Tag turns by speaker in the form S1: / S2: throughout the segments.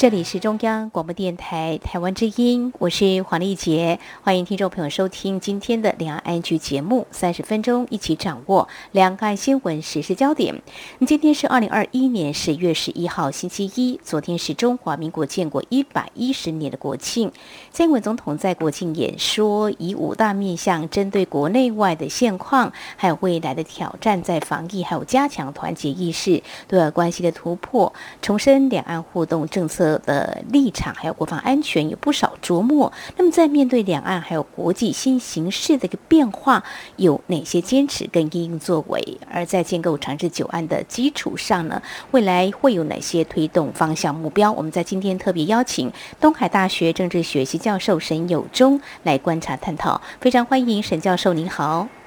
S1: 这里是中央广播电台台湾之音，我是黄丽杰，欢迎听众朋友收听今天的两岸 ING 节目，三十分钟一起掌握两岸新闻时事焦点。今天是二零二一年十月十一号星期一，昨天是中华民国建国一百一十年的国庆。蔡英文总统在国庆演说以五大面向，针对国内外的现况，还有未来的挑战，在防疫还有加强团结意识、对外关系的突破，重申两岸互动政策。的立场还有国防安全有不少琢磨。那么在面对两岸还有国际新形势的一个变化，有哪些坚持跟因应作为？而在建构长治久安的基础上呢，未来会有哪些推动方向目标？我们在今天特别邀请东海大学政治学系教授沈友忠来观察探讨。非常欢迎沈教授，您好。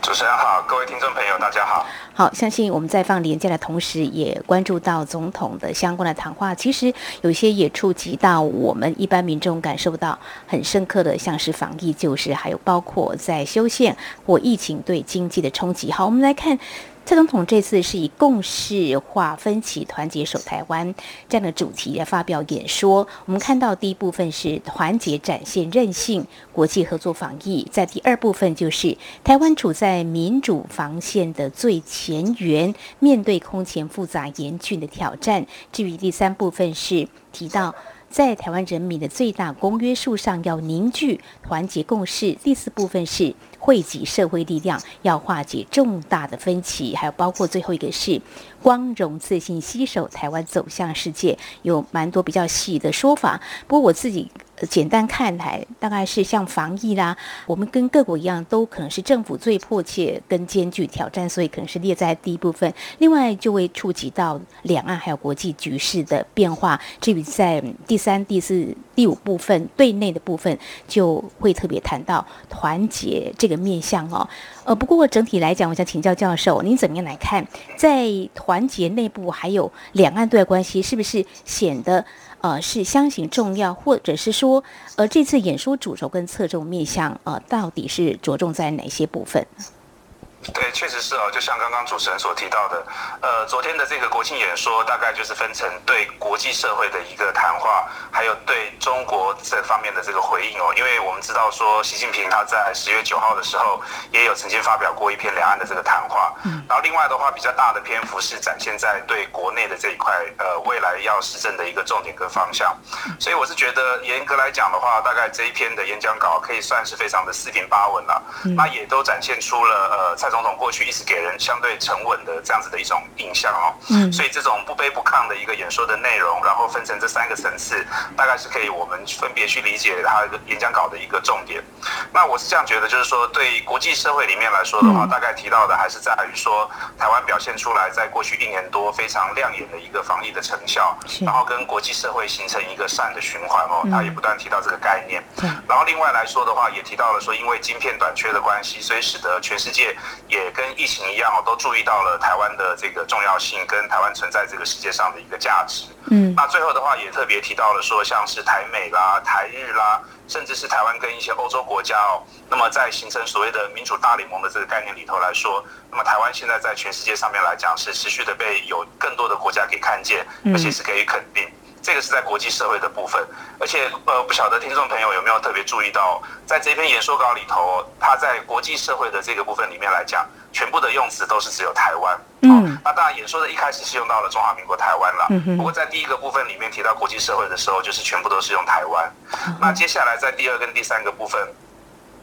S2: 主持人好，各位听众朋友，大家好。
S1: 好，相信我们在放连假的同时，也关注到总统的相关的谈话。其实有些也触及到我们一般民众感受到很深刻的，像是防疫就是，还有包括在修宪或疫情对经济的冲击。好，我们来看。蔡总统这次是以共识化分歧，团结守台湾这样的主题来发表演说。我们看到第一部分是团结展现韧性，国际合作防疫；在第二部分就是台湾处在民主防线的最前缘，面对空前复杂严峻的挑战。至于第三部分是提到在台湾人民的最大公约数上要凝聚团结共识。第四部分是。汇集社会力量，要化解重大的分歧，还有包括最后一个是光荣自信携手台湾走向世界，有蛮多比较细的说法。不过我自己。简单看来，大概是像防疫啦，我们跟各国一样，都可能是政府最迫切跟艰巨挑战，所以可能是列在第一部分。另外就会触及到两岸还有国际局势的变化。至于在第三、第四、第五部分对内的部分，就会特别谈到团结这个面向哦。呃，不过整体来讲，我想请教教授，您怎么样来看，在团结内部还有两岸对外关系，是不是显得？呃，是相形重要，或者是说，呃，这次演说主轴跟侧重面向，呃，到底是着重在哪些部分？
S2: 对，确实是哦，就像刚刚主持人所提到的，呃，昨天的这个国庆演说，大概就是分成对国际社会的一个谈话，还有对中国这方面的这个回应哦。因为我们知道说，习近平他在十月九号的时候，也有曾经发表过一篇两岸的这个谈话。嗯。然后另外的话，比较大的篇幅是展现在对国内的这一块，呃，未来要施政的一个重点跟方向。所以我是觉得，严格来讲的话，大概这一篇的演讲稿可以算是非常的四平八稳了。嗯。那也都展现出了呃，蔡。总统过去一直给人相对沉稳的这样子的一种印象哦，嗯，所以这种不卑不亢的一个演说的内容，然后分成这三个层次，大概是可以我们分别去理解他演讲稿的一个重点。那我是这样觉得，就是说对国际社会里面来说的话，大概提到的还是在于说台湾表现出来在过去一年多非常亮眼的一个防疫的成效，然后跟国际社会形成一个善的循环哦，他也不断提到这个概念。然后另外来说的话，也提到了说，因为晶片短缺的关系，所以使得全世界。也跟疫情一样哦，都注意到了台湾的这个重要性，跟台湾存在这个世界上的一个价值。嗯，那最后的话也特别提到了说，像是台美啦、台日啦，甚至是台湾跟一些欧洲国家哦，那么在形成所谓的民主大联盟的这个概念里头来说，那么台湾现在在全世界上面来讲是持续的被有更多的国家可以看见，而且是可以肯定。这个是在国际社会的部分，而且呃，不晓得听众朋友有没有特别注意到，在这篇演说稿里头，他在国际社会的这个部分里面来讲，全部的用词都是只有台湾。嗯，那当然演说的一开始是用到了中华民国台湾了。嗯，不过在第一个部分里面提到国际社会的时候，就是全部都是用台湾。那接下来在第二跟第三个部分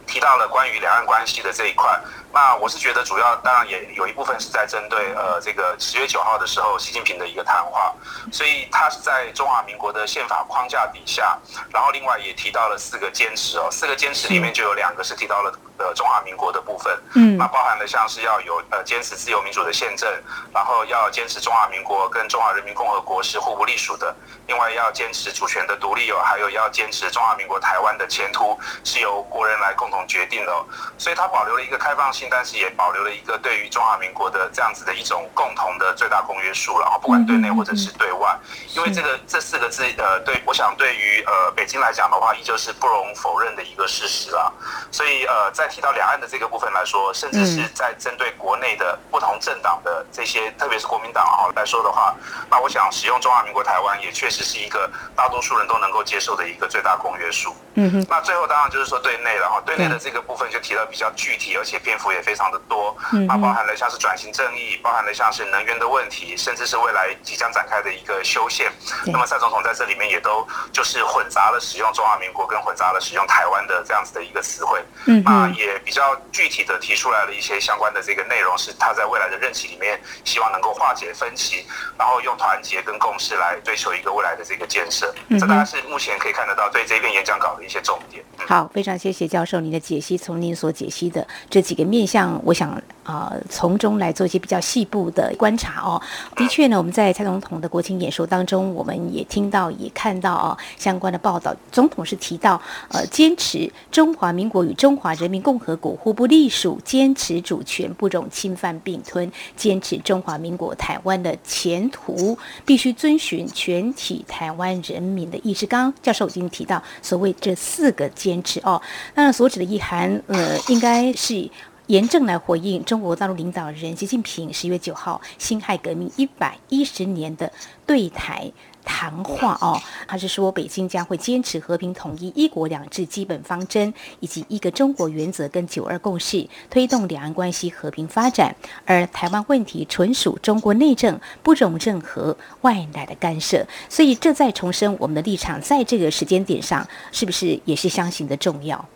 S2: 提到了关于两岸关系的这一块。那我是觉得主要当然也有一部分是在针对呃这个十月九号的时候习近平的一个谈话，所以他是在中华民国的宪法框架底下，然后另外也提到了四个坚持哦，四个坚持里面就有两个是提到了呃中华民国的部分，嗯，那包含了像是要有呃坚持自由民主的宪政，然后要坚持中华民国跟中华人民共和国是互不隶属的，另外要坚持主权的独立哦，还有要坚持中华民国台湾的前途是由国人来共同决定的，所以他保留了一个开放性。性，但是也保留了一个对于中华民国的这样子的一种共同的最大公约数了，然后不管对内或者是对外，因为这个这四个字，呃，对，我想对于呃北京来讲的话，依旧是不容否认的一个事实啊。所以呃，在提到两岸的这个部分来说，甚至是在针对国内的不同政党的这些，特别是国民党啊来说的话，那我想使用中华民国台湾也确实是一个大多数人都能够接受的一个最大公约数。嗯哼。那最后当然就是说对内了哈，对内的这个部分就提到比较具体，而且篇幅也非常的多。嗯。那包含了像是转型正义，包含了像是能源的问题，甚至是未来即将展开的一个修宪。那么蔡总统在这里面也都就是混杂了使用中华民国跟混杂了使用台湾的这样子的一个词汇。嗯。那也比较具体的提出来了一些相关的这个内容，是他在未来的任期里面希望能够化解分歧，然后用团结跟共识来追求一个未来的这个建设。嗯。这大概是目前可以看得到对这篇演讲稿的一些重点。
S1: 好，非常谢谢教授您的解析。从您所解析的这几个面向，我想啊、呃，从中来做一些比较细部的观察哦。的确呢，我们在蔡总统的国情演说当中，我们也听到也看到啊、相关的报道。总统是提到，呃，坚持中华民国与中华人民共和国互不隶属，坚持主权不容侵犯并吞，坚持中华民国台湾的前途必须遵循全体台湾人民的意志。刚刚教授已经提到所谓这四个坚持哦，那所指的意涵，呃，应该是。严正来回应中国大陆领导人习近平十月九号辛亥革命一百一十年的对台谈话哦，他是说北京将会坚持和平统一、一国两制基本方针以及一个中国原则跟九二共识，推动两岸关系和平发展。而台湾问题纯属中国内政，不容任何外来的干涉。所以这再重申我们的立场，在这个时间点上，是不是也是相形的重要？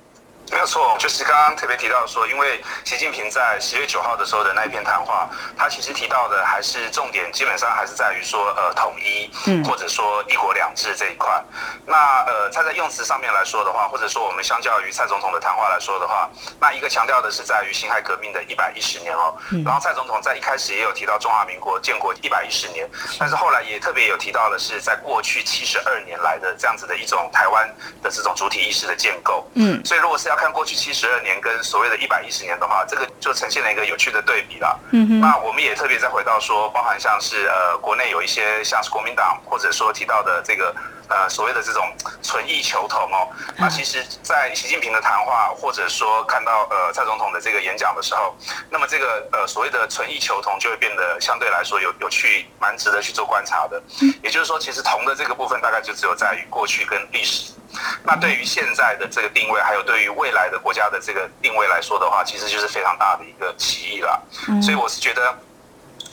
S2: 没有错，就是刚刚特别提到说，因为习近平在十月九号的时候的那一篇谈话，他其实提到的还是重点，基本上还是在于说，呃，统一，或者说一国两制这一块。那呃，他在用词上面来说的话，或者说我们相较于蔡总统的谈话来说的话，那一个强调的是在于辛亥革命的一百一十年哦。然后蔡总统在一开始也有提到中华民国建国一百一十年，但是后来也特别有提到的是，在过去七十二年来的这样子的一种台湾的这种主体意识的建构。嗯，所以如果是要看过去七十二年跟所谓的一百一十年的话，这个就呈现了一个有趣的对比了。嗯哼，那我们也特别再回到说，包含像是呃国内有一些像是国民党或者说提到的这个呃所谓的这种存异求同哦，那其实，在习近平的谈话或者说看到呃蔡总统的这个演讲的时候，那么这个呃所谓的存异求同就会变得相对来说有有趣，蛮值得去做观察的。也就是说，其实同的这个部分大概就只有在于过去跟历史。那对于现在的这个定位，还有对于未来的国家的这个定位来说的话，其实就是非常大的一个歧义了。所以我是觉得。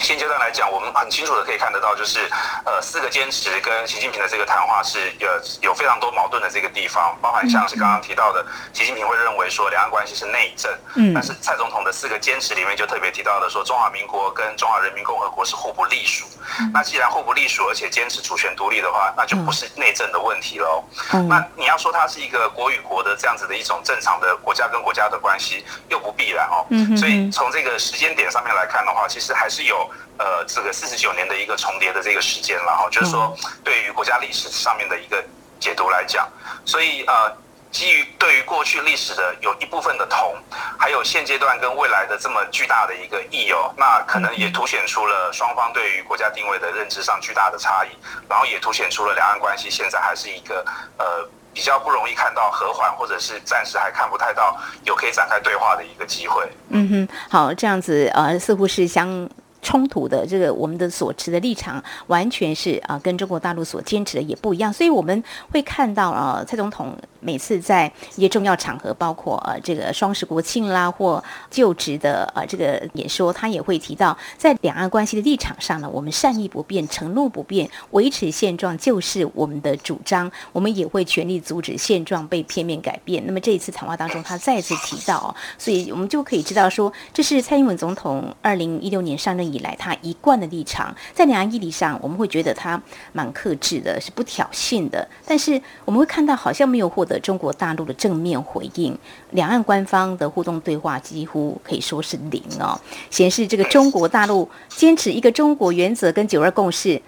S2: 现阶段来讲，我们很清楚的可以看得到，就是呃四个坚持跟习近平的这个谈话是有有非常多矛盾的这个地方，包含像是刚刚提到的，习近平会认为说两岸关系是内政，嗯，但是蔡总统的四个坚持里面就特别提到了说中华民国跟中华人民共和国是互不隶属，那既然互不隶属，而且坚持主权独立的话，那就不是内政的问题喽。那你要说它是一个国与国的这样子的一种正常的国家跟国家的关系，又不必然哦。所以从这个时间点上面来看的话，其实还是有。呃，这个四十九年的一个重叠的这个时间了哈，就是说对于国家历史上面的一个解读来讲，所以呃，基于对于过去历史的有一部分的同，还有现阶段跟未来的这么巨大的一个异哦，那可能也凸显出了双方对于国家定位的认知上巨大的差异，然后也凸显出了两岸关系现在还是一个呃比较不容易看到和缓，或者是暂时还看不太到有可以展开对话的一个机会。
S1: 嗯哼，好，这样子呃，似乎是相。冲突的这个我们的所持的立场完全是啊，跟中国大陆所坚持的也不一样，所以我们会看到啊，蔡总统每次在一些重要场合，包括呃这个双十国庆啦或就职的呃这个演说，他也会提到，在两岸关系的立场上呢，我们善意不变，承诺不变，维持现状就是我们的主张，我们也会全力阻止现状被片面改变。那么这一次谈话当中，他再次提到哦，所以我们就可以知道说，这是蔡英文总统二零一六年上任以来，他一贯的立场，在两岸议题上，我们会觉得他蛮克制的，是不挑衅的。但是我们会看到，好像没有获得中国大陆的正面回应，两岸官方的互动对话几乎可以说是零哦，显示这个中国大陆坚持一个中国原则跟九二共识，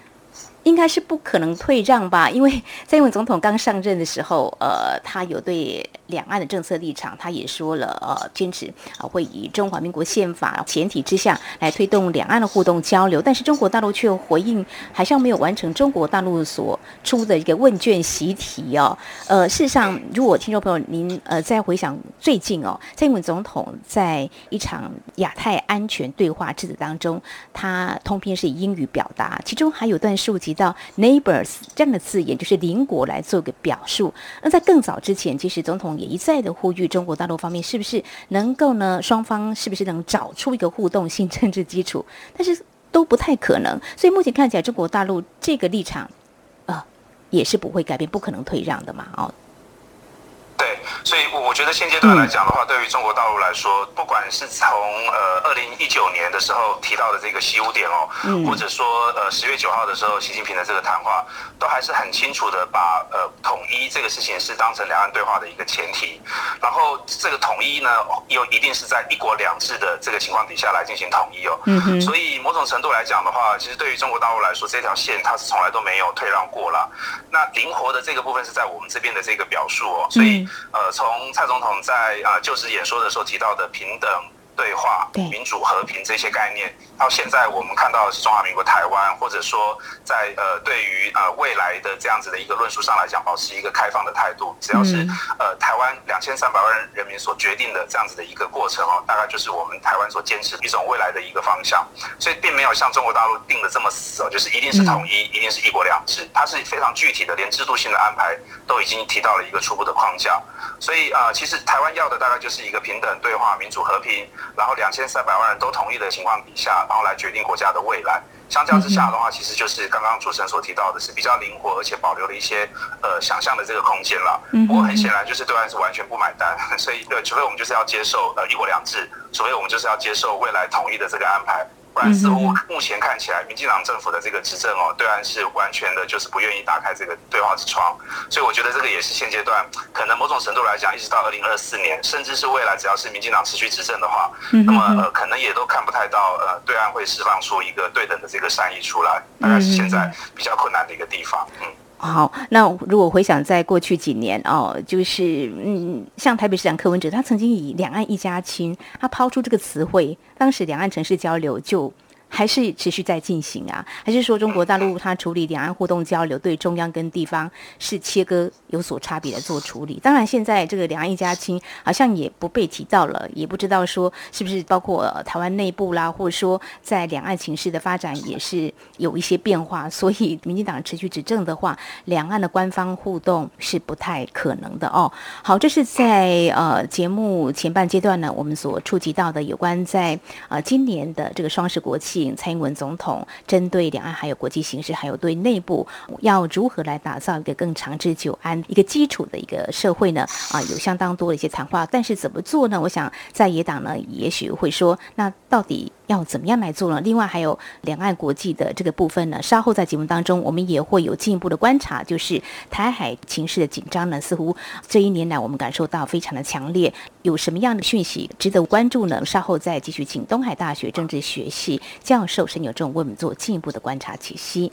S1: 应该是不可能退让吧，因为在英文总统刚上任的时候，呃，他有对两岸的政策立场，他也说了，呃，坚持啊会以中华民国宪法前提之下来推动两岸的互动交流，但是中国大陆却回应，好像没有完成中国大陆所出的一个问卷习题哦。呃，事实上，如果听众朋友您呃再回想最近哦，蔡英文总统在一场亚太安全对话之子当中，他通篇是以英语表达，其中还有段涉及。到 neighbors 这样的字眼，就是邻国来做个表述。那在更早之前，其实总统一再的呼吁中国大陆方面，是不是能够呢？双方是不是能找出一个互动性政治基础？但是都不太可能。所以目前看起来，中国大陆这个立场，呃，也是不会改变，不可能退让的嘛。哦。
S2: 对，所以我觉得现阶段来讲的话，对于中国大陆来说，不管是从呃二零一九年的时候提到的这个西五点哦，或者说呃十月九号的时候习近平的这个谈话，都还是很清楚的把呃统一这个事情是当成两岸对话的一个前提，然后这个统一呢又一定是在一国两制的这个情况底下来进行统一哦，嗯，所以某种程度来讲的话，其实对于中国大陆来说，这条线它是从来都没有退让过了。那灵活的这个部分是在我们这边的这个表述哦，所以。呃，从蔡总统在啊就职演说的时候提到的平等。对话、民主、和平这些概念，到现在我们看到的是中华民国台湾，或者说在呃对于呃未来的这样子的一个论述上来讲，保持一个开放的态度。只要是呃台湾两千三百万人民所决定的这样子的一个过程哦，大概就是我们台湾所坚持的一种未来的一个方向。所以并没有像中国大陆定的这么死哦，就是一定是统一，一定是一国两制。它是非常具体的，连制度性的安排都已经提到了一个初步的框架。所以啊、呃，其实台湾要的大概就是一个平等、对话、民主、和平。然后两千三百万人都同意的情况底下，然后来决定国家的未来。相较之下的话，其实就是刚刚主持人所提到的，是比较灵活，而且保留了一些呃想象的这个空间了。不过很显然，就是对岸是完全不买单，所以对，除非我们就是要接受呃一国两制，除非我们就是要接受未来统一的这个安排。不然，似乎目前看起来，民进党政府的这个执政哦，对岸是完全的，就是不愿意打开这个对话之窗。所以，我觉得这个也是现阶段可能某种程度来讲，一直到二零二四年，甚至是未来，只要是民进党持续执政的话，那么呃，可能也都看不太到呃，对岸会释放出一个对等的这个善意出来，大概是现在比较困难的一个地方。嗯。
S1: 好，那如果回想在过去几年哦，就是嗯，像台北市长柯文哲，他曾经以“两岸一家亲”，他抛出这个词汇，当时两岸城市交流就。还是持续在进行啊？还是说中国大陆它处理两岸互动交流，对中央跟地方是切割有所差别的做处理？当然，现在这个两岸一家亲好像也不被提到了，也不知道说是不是包括台湾内部啦，或者说在两岸情势的发展也是有一些变化。所以，民进党持续执政的话，两岸的官方互动是不太可能的哦。好，这是在呃节目前半阶段呢，我们所触及到的有关在呃今年的这个双十国庆。蔡英文总统针对两岸还有国际形势，还有对内部要如何来打造一个更长治久安一个基础的一个社会呢？啊，有相当多的一些谈话，但是怎么做呢？我想在野党呢，也许会说，那到底要怎么样来做呢？另外还有两岸国际的这个部分呢，稍后在节目当中，我们也会有进一步的观察，就是台海情势的紧张呢，似乎这一年来我们感受到非常的强烈，有什么样的讯息值得关注呢？稍后再继续请东海大学政治学系教授沈有正为我们做进一步的观察解析。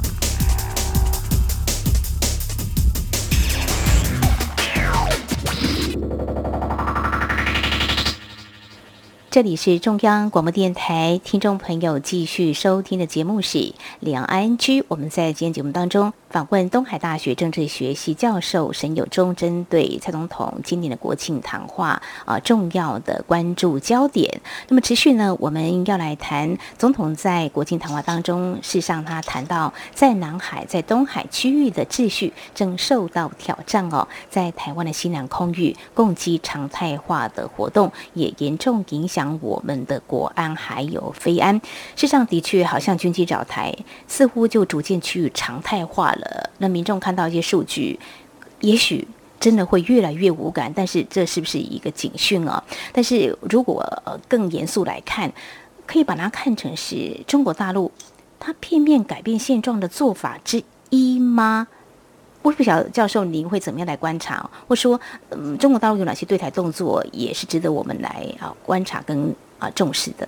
S1: 这里是中央广播电台，听众朋友继续收听的节目是《两岸 ING》。我们在今天节目当中访问东海大学政治学系教授沈有忠，针对蔡总统今年的国庆谈话啊重要的关注焦点。那么持续呢，我们要来谈总统在国庆谈话当中，事实上他谈到在南海、在东海区域的秩序正受到挑战哦，在台湾的西南空域共机常态化的活动也严重影响。讲我们的国安还有飞安，事实上的确好像军机找台，似乎就逐渐趋于常态化了。那民众看到一些数据，也许真的会越来越无感，但是这是不是一个警讯啊？但是如果呃更严肃来看，可以把它看成是中国大陆它片面改变现状的做法之一吗？我不晓得教授您会怎么样来观察，或说嗯中国大陆有哪些对台动作也是值得我们来啊观察跟啊重视的。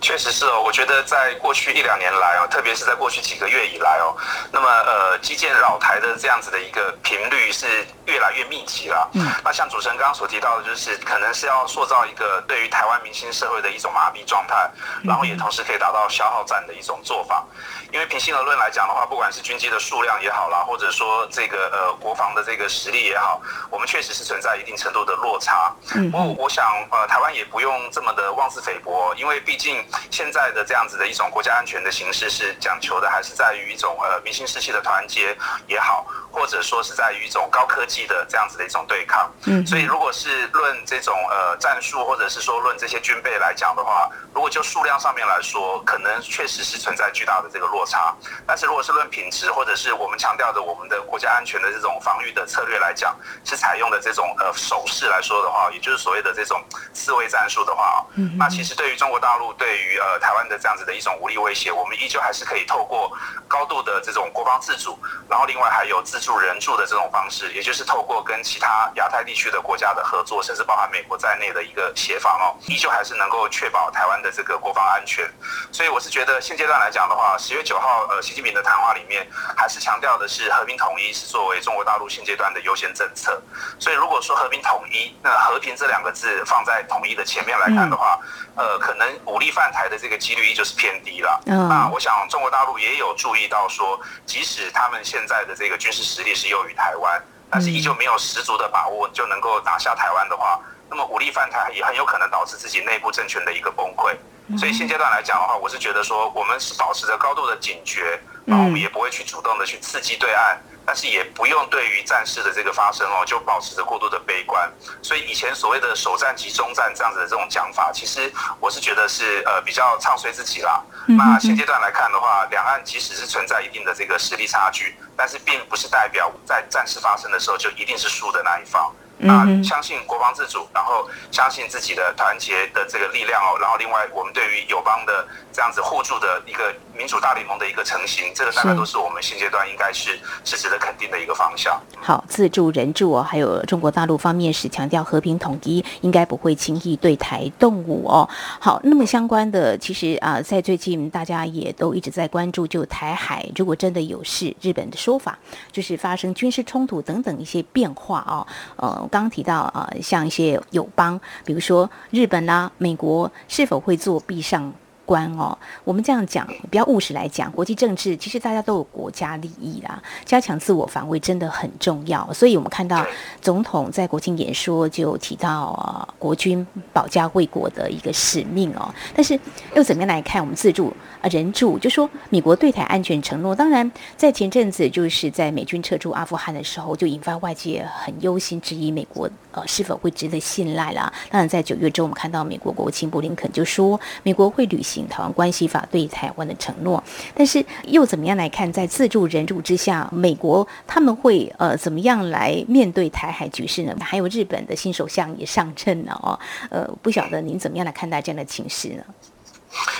S2: 确实是哦，我觉得在过去一两年来哦，特别是在过去几个月以来哦，那么呃，基建扰台的这样子的一个频率是越来越密集了。嗯，那像主持人刚刚所提到的，就是可能是要塑造一个对于台湾明星社会的一种麻痹状态，然后也同时可以达到消耗战的一种做法。因为平心而论来讲的话，不管是军机的数量也好啦，或者说这个呃国防的这个实力也好，我们确实是存在一定程度的落差。嗯，我我想呃台湾也不用这么的妄自菲薄，因为毕竟。现在的这样子的一种国家安全的形式是讲求的，还是在于一种呃民心士气的团结也好，或者说是在于一种高科技的这样子的一种对抗。嗯，所以如果是论这种呃战术，或者是说论这些军备来讲的话，如果就数量上面来说，可能确实是存在巨大的这个落差。但是如果是论品质，或者是我们强调的我们的国家安全的这种防御的策略来讲，是采用的这种呃手势来说的话，也就是所谓的这种刺猬战术的话，嗯，那其实对于中国大陆对于于呃台湾的这样子的一种武力威胁，我们依旧还是可以透过高度的这种国防自主，然后另外还有自助人助的这种方式，也就是透过跟其他亚太地区的国家的合作，甚至包含美国在内的一个协防哦，依旧还是能够确保台湾的这个国防安全。所以我是觉得现阶段来讲的话，十月九号呃习近平的谈话里面还是强调的是和平统一是作为中国大陆现阶段的优先政策。所以如果说和平统一，那和平这两个字放在统一的前面来看的话，呃，可能武力犯台。台的这个几率依旧是偏低了。嗯那我想中国大陆也有注意到说，即使他们现在的这个军事实力是优于台湾，但是依旧没有十足的把握就能够拿下台湾的话，那么武力犯台也很有可能导致自己内部政权的一个崩溃。所以现阶段来讲的话，我是觉得说，我们是保持着高度的警觉，然后我们也不会去主动的去刺激对岸。但是也不用对于战事的这个发生哦，就保持着过度的悲观。所以以前所谓的首战即终战这样子的这种讲法，其实我是觉得是呃比较唱衰自己啦。那现阶段来看的话，两岸即使是存在一定的这个实力差距，但是并不是代表在战事发生的时候就一定是输的那一方。那相信国防自主，然后相信自己的团结的这个力量哦，然后另外我们对于友邦的这样子互助的一个民主大联盟的一个成型，这个大概都是我们现阶段应该是是值得肯定的一个方向。
S1: 好，自助人助哦，还有中国大陆方面是强调和平统一，应该不会轻易对台动武哦。好，那么相关的其实啊，在最近大家也都一直在关注，就台海如果真的有事，日本的说法就是发生军事冲突等等一些变化哦，呃。刚提到啊，像一些友邦，比如说日本啦、美国，是否会做壁上观哦，我们这样讲比较务实来讲，国际政治其实大家都有国家利益啦，加强自我防卫真的很重要。所以我们看到总统在国庆演说就提到啊，国军保家卫国的一个使命哦。但是又怎么样来看我们自助啊人助？就说美国对台安全承诺，当然在前阵子就是在美军撤出阿富汗的时候，就引发外界很忧心质疑美国呃是否会值得信赖啦。当然在九月中，我们看到美国国务卿布林肯就说美国会履行。台湾关系法对台湾的承诺，但是又怎么样来看，在自助人助之下，美国他们会呃怎么样来面对台海局势呢？还有日本的新首相也上阵了哦，呃，不晓得您怎么样来看待这样的情势呢？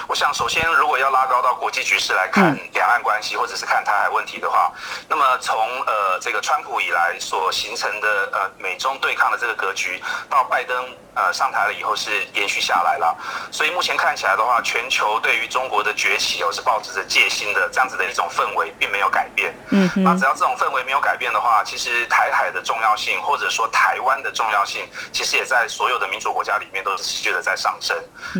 S2: 我想，首先，如果要拉高到国际局势来看两岸关系，或者是看台海问题的话，那么从呃这个川普以来所形成的呃美中对抗的这个格局，到拜登呃上台了以后是延续下来了。所以目前看起来的话，全球对于中国的崛起哦是抱持着戒心的这样子的一种氛围，并没有改变。嗯，那只要这种氛围没有改变的话，其实台海的重要性，或者说台湾的重要性，其实也在所有的民主国家里面都是持续的在上升。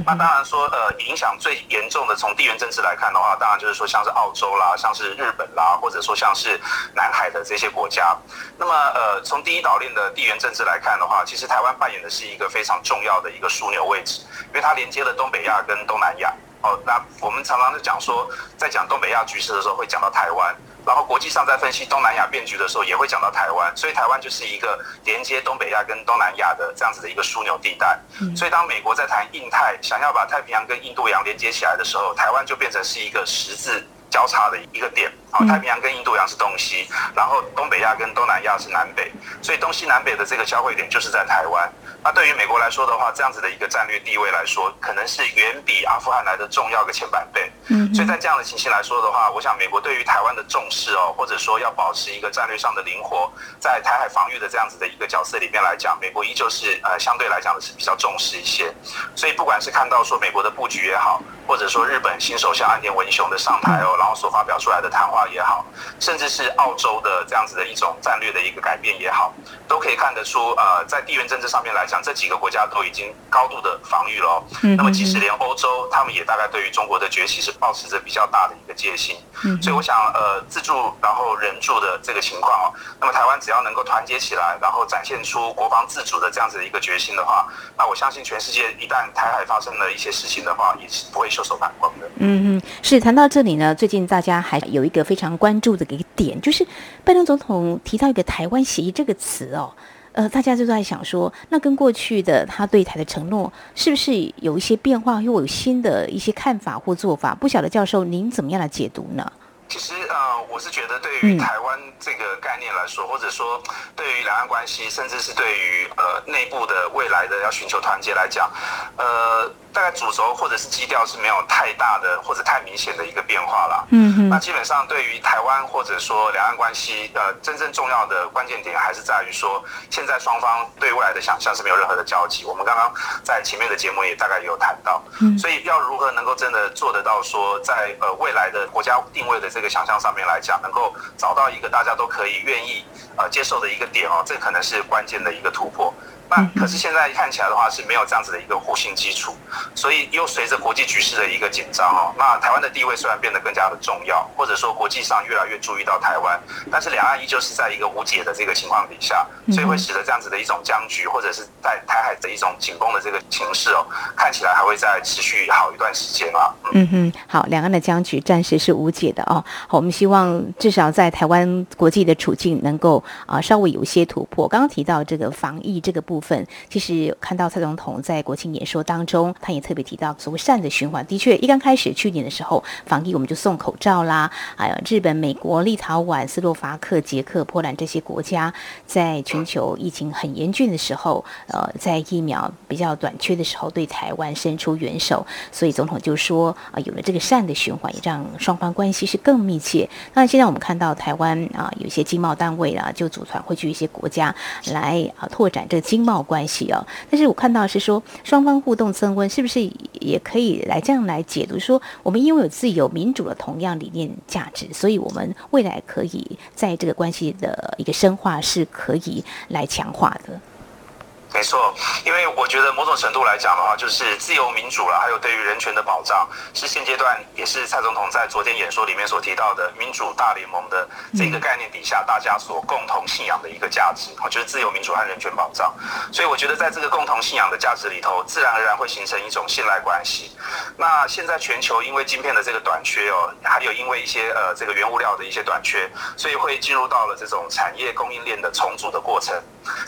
S2: 那当然说呃影响。最严重的，从地缘政治来看的话，当然就是说像是澳洲啦，像是日本啦，或者说像是南海的这些国家。那么，呃，从第一岛链的地缘政治来看的话，其实台湾扮演的是一个非常重要的一个枢纽位置，因为它连接了东北亚跟东南亚。哦，那我们常常就讲说，在讲东北亚局势的时候，会讲到台湾。然后国际上在分析东南亚变局的时候，也会讲到台湾，所以台湾就是一个连接东北亚跟东南亚的这样子的一个枢纽地带。所以当美国在谈印太，想要把太平洋跟印度洋连接起来的时候，台湾就变成是一个十字交叉的一个点。好，太平洋跟印度洋是东西，然后东北亚跟东南亚是南北，所以东西南北的这个交汇点就是在台湾。那对于美国来说的话，这样子的一个战略地位来说，可能是远比阿富汗来的重要个千百倍。嗯，所以在这样的情形来说的话，我想美国对于台湾的重视哦，或者说要保持一个战略上的灵活，在台海防御的这样子的一个角色里面来讲，美国依旧是呃相对来讲的是比较重视一些。所以不管是看到说美国的布局也好，或者说日本新首相岸田文雄的上台哦，然后所发表出来的谈话也好，甚至是澳洲的这样子的一种战略的一个改变也好，都可以看得出呃，在地缘政治上面来讲，这几个国家都已经高度的防御了哦。那么即使连欧洲，他们也大概对于中国的崛起是保持着比较大的一个戒心。所以我想呃，自助然后人助的这个情况哦，那么台湾只要能够团结起来，然后展现出国防自主的这样子的一个决心的话，那我相信全世界一旦台海发生了一些事情的话，也是不会。袖手旁观的。
S1: 嗯嗯，是谈到这里呢，最近大家还有一个非常关注的一个点，就是拜登总统提到一个“台湾协议”这个词哦，呃，大家就在想说，那跟过去的他对台的承诺是不是有一些变化，又有新的一些看法或做法？不晓得教授您怎么样来解读呢？
S2: 其实呃，我是觉得对于台湾这个概念来说，或者说对于两岸关系，甚至是对于呃内部的未来的要寻求团结来讲，呃。大概主轴或者是基调是没有太大的或者太明显的一个变化了。嗯嗯。那基本上对于台湾或者说两岸关系，呃，真正重要的关键点还是在于说，现在双方对未来的想象是没有任何的交集。我们刚刚在前面的节目也大概有谈到。嗯。所以要如何能够真的做得到说，在呃未来的国家定位的这个想象上面来讲，能够找到一个大家都可以愿意呃接受的一个点哦，这可能是关键的一个突破。那可是现在看起来的话是没有这样子的一个互信基础，所以又随着国际局势的一个紧张哦，那台湾的地位虽然变得更加的重要，或者说国际上越来越注意到台湾，但是两岸依旧是在一个无解的这个情况底下，所以会使得这样子的一种僵局，或者是在台海的一种紧绷的这个情势哦，看起来还会再持续好一段时间啊。
S1: 嗯哼，好，两岸的僵局暂时是无解的哦。好，我们希望至少在台湾国际的处境能够啊稍微有一些突破。刚刚提到这个防疫这个部分。部分其实看到蔡总统在国庆演说当中，他也特别提到所谓善的循环。的确，一刚开始去年的时候，防疫我们就送口罩啦，还有日本、美国、立陶宛、斯洛伐克、捷克、波兰这些国家，在全球疫情很严峻的时候，呃，在疫苗比较短缺的时候，对台湾伸出援手。所以总统就说啊、有了这个善的循环，也让双方关系是更密切。那现在我们看到台湾啊、有一些经贸单位啊，就组团会去一些国家来啊、拓展这经。贸关系哦，但是我看到是说双方互动升温，是不是也可以来这样来解读说，我们因为有自由民主的同样理念价值，所以我们未来可以在这个关系的一个深化是可以来强化的。
S2: 没错，因为我觉得某种程度来讲的话，就是自由民主了，还有对于人权的保障，是现阶段也是蔡总统在昨天演说里面所提到的民主大联盟的这个概念底下，大家所共同信仰的一个价值，就是自由民主和人权保障。所以我觉得在这个共同信仰的价值里头，自然而然会形成一种信赖关系。那现在全球因为晶片的这个短缺哦，还有因为一些呃这个原物料的一些短缺，所以会进入到了这种产业供应链的重组的过程。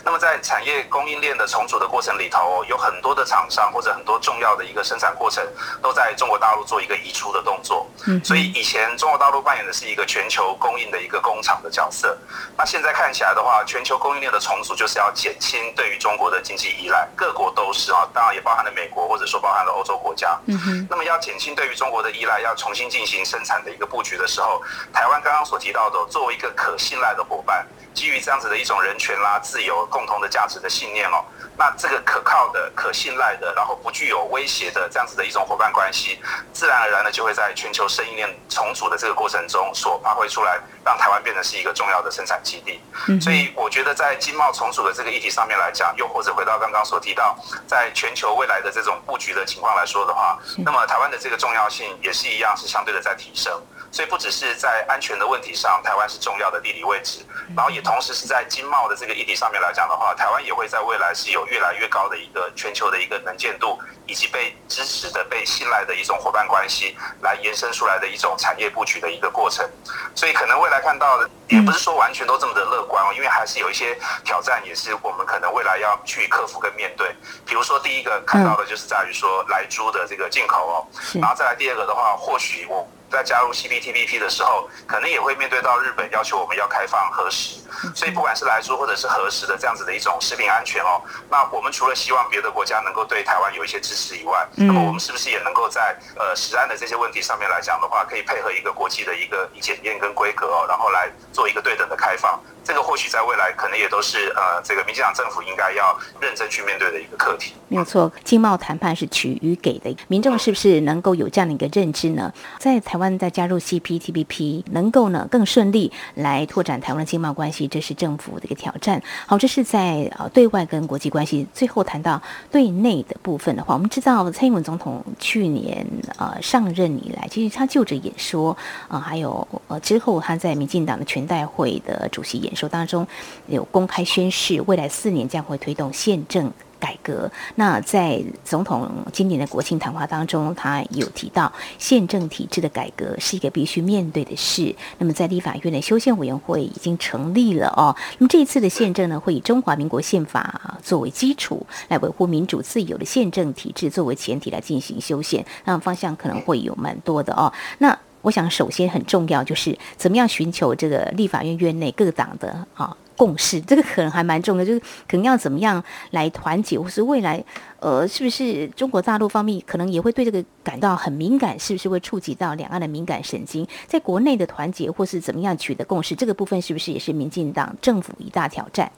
S2: 那么在产业供应链的重组的过程里头，有很多的厂商或者很多重要的一个生产过程，都在中国大陆做一个移出的动作。嗯，所以以前中国大陆扮演的是一个全球供应的一个工厂的角色。那现在看起来的话，全球供应链的重组就是要减轻对于中国的经济依赖，各国都是啊，当然也包含了美国，或者说包含了欧洲国家。嗯哼。那么要减轻对于中国的依赖，要重新进行生产的一个布局的时候，台湾刚刚所提到的，作为一个可信赖的伙伴。基于这样子的一种人权啦、自由、共同的价值的信念哦，那这个可靠的、可信赖的，然后不具有威胁的这样子的一种伙伴关系，自然而然的就会在全球生意链重组的这个过程中所发挥出来，让台湾变成是一个重要的生产基地。所以我觉得在经贸重组的这个议题上面来讲，又或者回到刚刚所提到，在全球未来的这种布局的情况来说的话，那么台湾的这个重要性也是一样，是相对的在提升。所以不只是在安全的问题上，台湾是重要的地理位置，然后也同时是在经贸的这个议题上面来讲的话，台湾也会在未来是有越来越高的一个全球的一个能见度，以及被支持的、被信赖的一种伙伴关系，来延伸出来的一种产业布局的一个过程。所以可能未来看到的，也不是说完全都这么的乐观哦，因为还是有一些挑战，也是我们可能未来要去克服跟面对。比如说第一个看到的就是在于说莱猪的这个进口哦，然后再来第二个的话，或许我。在加入 CPTPP 的时候，可能也会面对到日本要求我们要开放核实，所以不管是来猪或者是核实的这样子的一种食品安全哦，那我们除了希望别的国家能够对台湾有一些支持以外，那么我们是不是也能够在呃食安的这些问题上面来讲的话，可以配合一个国际的一个检验跟规格哦，然后来做一个对等的开放？这个或许在未来可能也都是呃，这个民进党政府应该要认真去面对的一个课题。
S1: 没有错，经贸谈判是取与给的，民众是不是能够有这样的一个认知呢？在台湾在加入 CPTPP 能够呢更顺利来拓展台湾的经贸关系，这是政府的一个挑战。好，这是在呃对外跟国际关系。最后谈到对内的部分的话，我们知道蔡英文总统去年呃上任以来，其实他就职演说啊、呃，还有呃之后他在民进党的全代会的主席演。说当中有公开宣誓，未来四年将会推动宪政改革。那在总统今年的国庆谈话当中，他有提到宪政体制的改革是一个必须面对的事。那么在立法院的修宪委员会已经成立了哦。那么这一次的宪政呢，会以中华民国宪法作为基础，来维护民主自由的宪政体制作为前提来进行修宪。那方向可能会有蛮多的哦。那我想，首先很重要就是怎么样寻求这个立法院院内各党的啊共识，这个可能还蛮重要，就是可能要怎么样来团结，或是未来呃，是不是中国大陆方面可能也会对这个感到很敏感，是不是会触及到两岸的敏感神经？在国内的团结或是怎么样取得共识，这个部分是不是也是民进党政府一大挑战？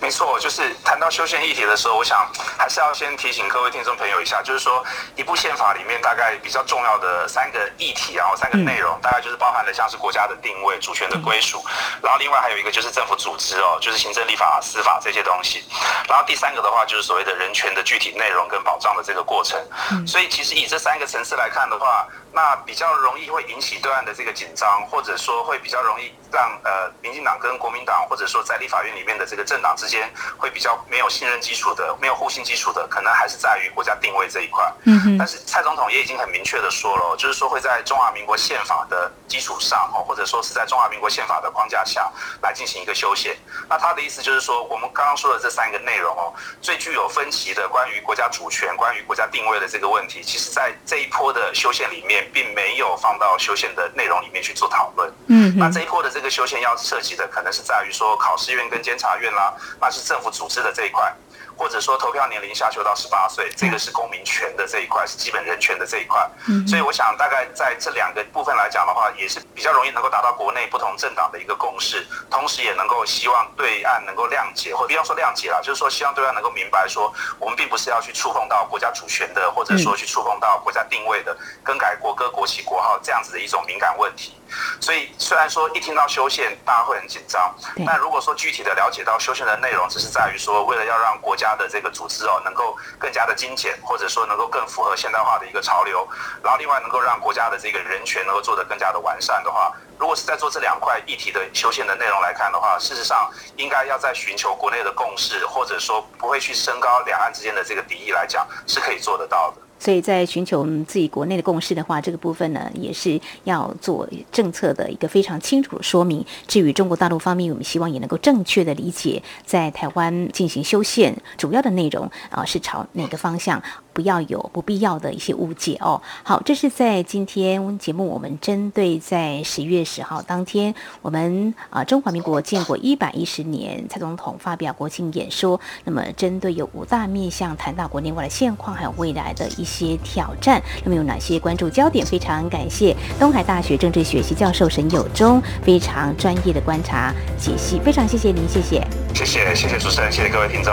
S2: 没错，就是谈到修宪议题的时候，我想还是要先提醒各位听众朋友一下，就是说一部宪法里面大概比较重要的三个议题，然后三个内容，大概就是包含了像是国家的定位、主权的归属，然后另外还有一个就是政府组织哦，就是行政、立法、司法这些东西，然后第三个的话就是所谓的人权的具体内容跟保障的这个过程。所以其实以这三个层次来看的话，那比较容易会引起对岸的这个紧张，或者说会比较容易让呃民进党跟国民党，或者说在立法院里面的这个政党之间会比较没有信任基础的，没有互信基础的，可能还是在于国家定位这一块。嗯哼。但是蔡总统也已经很明确的说了，就是说会在中华民国宪法的基础上哦，或者说是在中华民国宪法的框架下来进行一个修宪。那他的意思就是说，我们刚刚说的这三个内容哦，最具有分歧的关于国家主权、关于国家定位的这个问题，其实在这一波的修宪里面。并没有放到修宪的内容里面去做讨论。嗯，那这一波的这个修宪要涉及的，可能是在于说考试院跟监察院啦，那是政府组织的这一块。或者说投票年龄下修到十八岁，这个是公民权的这一块，是基本人权的这一块。嗯，所以我想大概在这两个部分来讲的话，也是比较容易能够达到国内不同政党的一个共识，同时也能够希望对岸能够谅解，或不要说谅解啦，就是说希望对岸能够明白说，我们并不是要去触碰到国家主权的，或者说去触碰到国家定位的，更改国歌、国旗、国号这样子的一种敏感问题。所以虽然说一听到修宪，大家会很紧张，但如果说具体的了解到修宪的内容，只是在于说，为了要让国家的这个组织哦，能够更加的精简，或者说能够更符合现代化的一个潮流，然后另外能够让国家的这个人权能够做得更加的完善的话，如果是在做这两块议题的修宪的内容来看的话，事实上应该要在寻求国内的共识，或者说不会去升高两岸之间的这个敌意来讲，是可以做得到的。
S1: 所以在寻求自己国内的共识的话，这个部分呢，也是要做政策的一个非常清楚的说明。至于中国大陆方面，我们希望也能够正确的理解，在台湾进行修宪主要的内容啊，是朝哪个方向。不要有不必要的一些误解哦。好，这是在今天节目，我们针对在十一月十号当天，我们啊中华民国建国一百一十年，蔡总统发表国庆演说。那么，针对有五大面向谈到国内外的现况，还有未来的一些挑战，那么有哪些关注焦点？非常感谢东海大学政治学系教授沈有忠非常专业的观察解析，非常谢谢您，谢谢，
S2: 谢谢谢谢主持人，谢谢各位听众。